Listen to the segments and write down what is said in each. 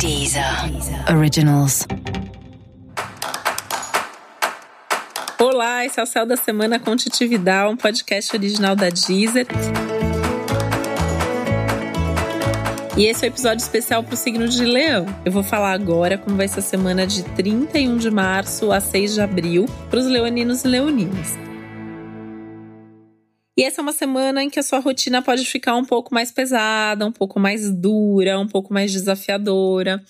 Deezer Originals. Olá, esse é o Céu da Semana com um podcast original da Deezer. E esse é o um episódio especial para o signo de Leão. Eu vou falar agora como vai ser a semana de 31 de março a 6 de abril para os leoninos e leoninas. E essa é uma semana em que a sua rotina pode ficar um pouco mais pesada, um pouco mais dura, um pouco mais desafiadora.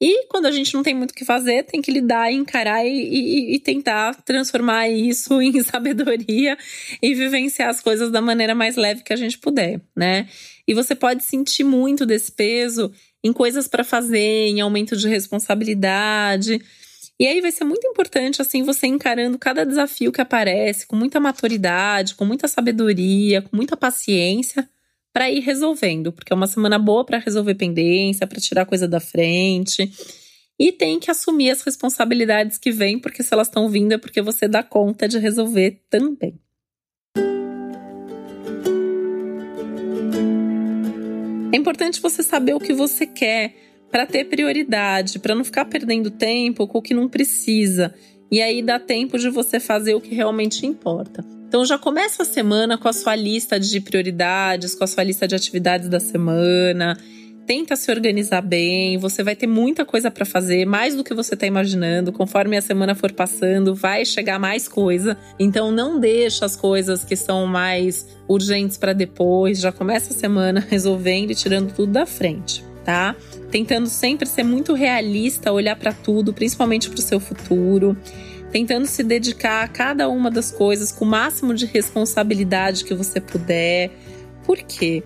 E quando a gente não tem muito o que fazer, tem que lidar, encarar e, e, e, tentar transformar isso em sabedoria e vivenciar as coisas da maneira mais leve que a gente puder, né? E você pode sentir muito desse peso em coisas para fazer, em aumento de responsabilidade. E aí vai ser muito importante, assim, você encarando cada desafio que aparece com muita maturidade, com muita sabedoria, com muita paciência para ir resolvendo, porque é uma semana boa para resolver pendência, para tirar coisa da frente. E tem que assumir as responsabilidades que vêm, porque se elas estão vindo é porque você dá conta de resolver também. É importante você saber o que você quer para ter prioridade, para não ficar perdendo tempo com o que não precisa. E aí dá tempo de você fazer o que realmente importa. Então já começa a semana com a sua lista de prioridades, com a sua lista de atividades da semana. Tenta se organizar bem, você vai ter muita coisa para fazer, mais do que você está imaginando. Conforme a semana for passando, vai chegar mais coisa. Então não deixa as coisas que são mais urgentes para depois. Já começa a semana resolvendo e tirando tudo da frente, tá? tentando sempre ser muito realista, olhar para tudo, principalmente para o seu futuro, tentando se dedicar a cada uma das coisas com o máximo de responsabilidade que você puder. Por quê?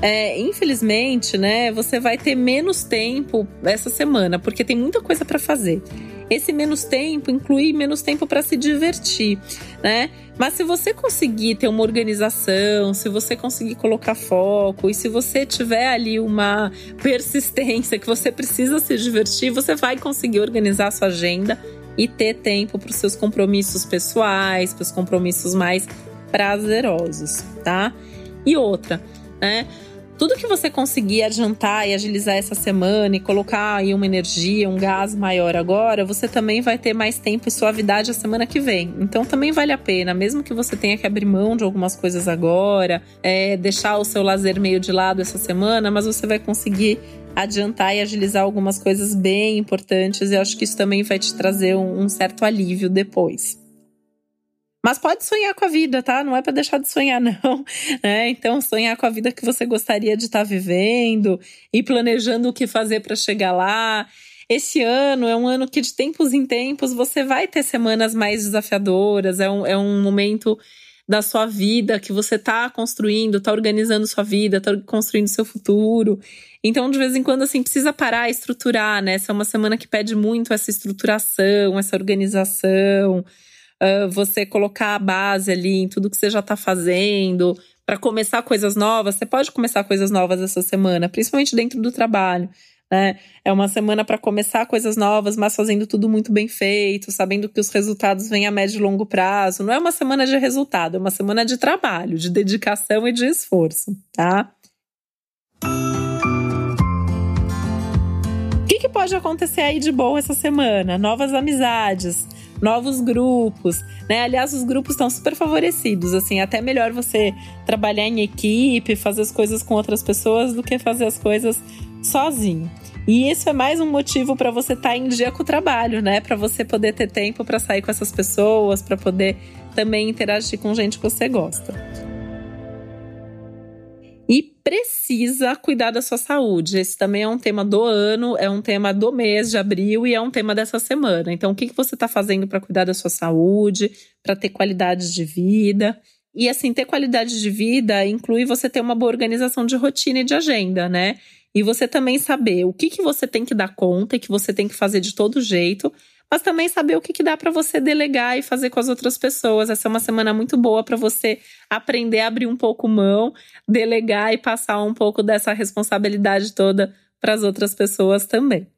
É, infelizmente, né, você vai ter menos tempo essa semana, porque tem muita coisa para fazer. Esse menos tempo inclui menos tempo para se divertir, né? Mas se você conseguir ter uma organização, se você conseguir colocar foco e se você tiver ali uma persistência que você precisa se divertir, você vai conseguir organizar a sua agenda e ter tempo para os seus compromissos pessoais, para os compromissos mais prazerosos, tá? E outra, né? Tudo que você conseguir adiantar e agilizar essa semana e colocar aí uma energia, um gás maior agora, você também vai ter mais tempo e suavidade a semana que vem. Então também vale a pena, mesmo que você tenha que abrir mão de algumas coisas agora, é, deixar o seu lazer meio de lado essa semana, mas você vai conseguir adiantar e agilizar algumas coisas bem importantes e acho que isso também vai te trazer um, um certo alívio depois. Mas pode sonhar com a vida, tá? Não é para deixar de sonhar, não. É, então, sonhar com a vida que você gostaria de estar tá vivendo e planejando o que fazer para chegar lá. Esse ano é um ano que, de tempos em tempos, você vai ter semanas mais desafiadoras. É um, é um momento da sua vida que você tá construindo, tá organizando sua vida, tá construindo seu futuro. Então, de vez em quando, assim, precisa parar, estruturar, né? Essa é uma semana que pede muito essa estruturação, essa organização você colocar a base ali em tudo que você já está fazendo, para começar coisas novas. Você pode começar coisas novas essa semana, principalmente dentro do trabalho. Né? É uma semana para começar coisas novas, mas fazendo tudo muito bem feito, sabendo que os resultados vêm a médio e longo prazo. Não é uma semana de resultado, é uma semana de trabalho, de dedicação e de esforço, tá? O que, que pode acontecer aí de bom essa semana? Novas amizades novos grupos, né? Aliás, os grupos estão super favorecidos, assim, até melhor você trabalhar em equipe, fazer as coisas com outras pessoas do que fazer as coisas sozinho. E isso é mais um motivo para você estar tá em dia com o trabalho, né? Para você poder ter tempo para sair com essas pessoas, para poder também interagir com gente que você gosta precisa cuidar da sua saúde. Esse também é um tema do ano, é um tema do mês de abril e é um tema dessa semana. Então, o que, você está fazendo para cuidar da sua saúde, para ter qualidade de vida? E assim, ter qualidade de vida inclui você ter uma boa organização de rotina e de agenda, né? E você também saber o que, que você tem que dar conta e que você tem que fazer de todo jeito mas também saber o que, que dá para você delegar e fazer com as outras pessoas. Essa é uma semana muito boa para você aprender a abrir um pouco mão, delegar e passar um pouco dessa responsabilidade toda para as outras pessoas também.